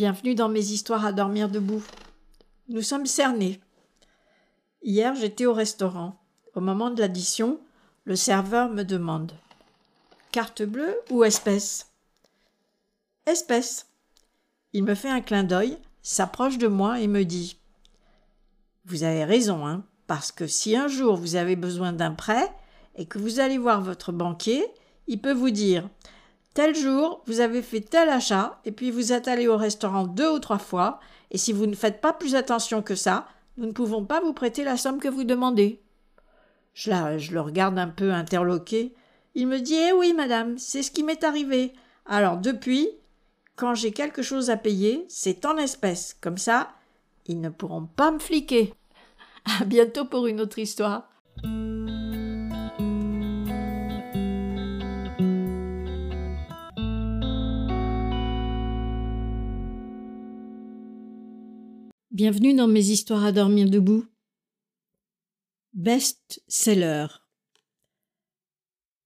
Bienvenue dans mes histoires à dormir debout. Nous sommes cernés. Hier, j'étais au restaurant. Au moment de l'addition, le serveur me demande Carte bleue ou espèce? Espèce. Il me fait un clin d'œil, s'approche de moi et me dit Vous avez raison, hein, parce que si un jour vous avez besoin d'un prêt et que vous allez voir votre banquier, il peut vous dire Tel jour, vous avez fait tel achat, et puis vous êtes allé au restaurant deux ou trois fois, et si vous ne faites pas plus attention que ça, nous ne pouvons pas vous prêter la somme que vous demandez. Je, le regarde un peu interloqué. Il me dit Eh oui, madame, c'est ce qui m'est arrivé. Alors depuis, quand j'ai quelque chose à payer, c'est en espèces. Comme ça, ils ne pourront pas me fliquer. À bientôt pour une autre histoire. Bienvenue dans mes histoires à dormir debout. Best-seller.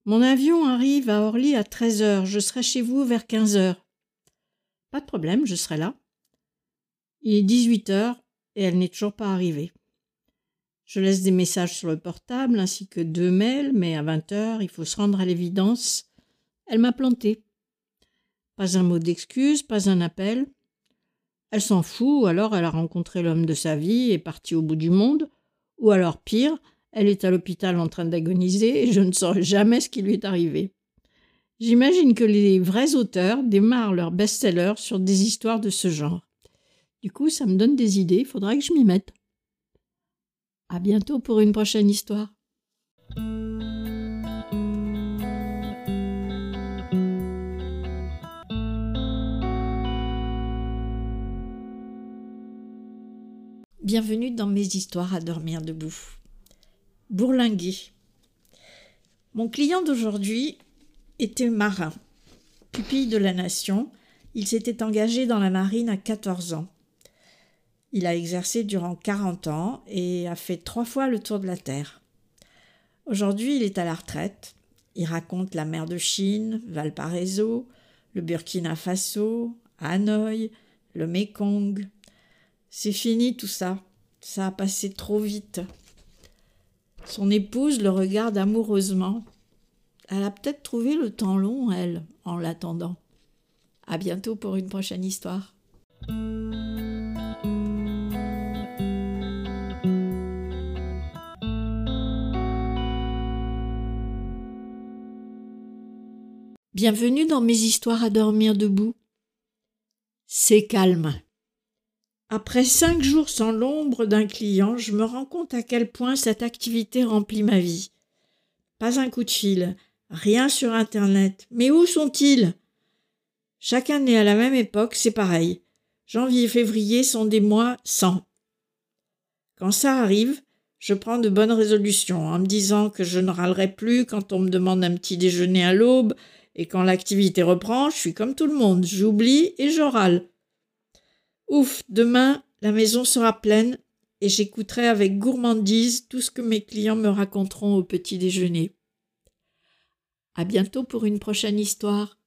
Mon avion arrive à Orly à 13 heures. Je serai chez vous vers 15 heures. Pas de problème, je serai là. Il est 18 heures et elle n'est toujours pas arrivée. Je laisse des messages sur le portable ainsi que deux mails, mais à 20 heures, il faut se rendre à l'évidence. Elle m'a planté. Pas un mot d'excuse, pas un appel. Elle s'en fout, ou alors elle a rencontré l'homme de sa vie et est partie au bout du monde, ou alors pire, elle est à l'hôpital en train d'agoniser et je ne saurai jamais ce qui lui est arrivé. J'imagine que les vrais auteurs démarrent leurs best-sellers sur des histoires de ce genre. Du coup, ça me donne des idées, il faudra que je m'y mette. À bientôt pour une prochaine histoire. Bienvenue dans mes histoires à dormir debout. Bourlinguer. Mon client d'aujourd'hui était marin, pupille de la nation. Il s'était engagé dans la marine à 14 ans. Il a exercé durant 40 ans et a fait trois fois le tour de la Terre. Aujourd'hui, il est à la retraite. Il raconte la mer de Chine, Valparaiso, le Burkina Faso, Hanoï, le Mekong, c'est fini tout ça. Ça a passé trop vite. Son épouse le regarde amoureusement. Elle a peut-être trouvé le temps long, elle, en l'attendant. À bientôt pour une prochaine histoire. Bienvenue dans mes histoires à dormir debout. C'est calme. Après cinq jours sans l'ombre d'un client, je me rends compte à quel point cette activité remplit ma vie. Pas un coup de fil, rien sur Internet. Mais où sont-ils? Chaque année à la même époque, c'est pareil. Janvier et février sont des mois sans. Quand ça arrive, je prends de bonnes résolutions en me disant que je ne râlerai plus quand on me demande un petit déjeuner à l'aube et quand l'activité reprend, je suis comme tout le monde, j'oublie et je râle. Ouf, demain, la maison sera pleine et j'écouterai avec gourmandise tout ce que mes clients me raconteront au petit déjeuner. À bientôt pour une prochaine histoire.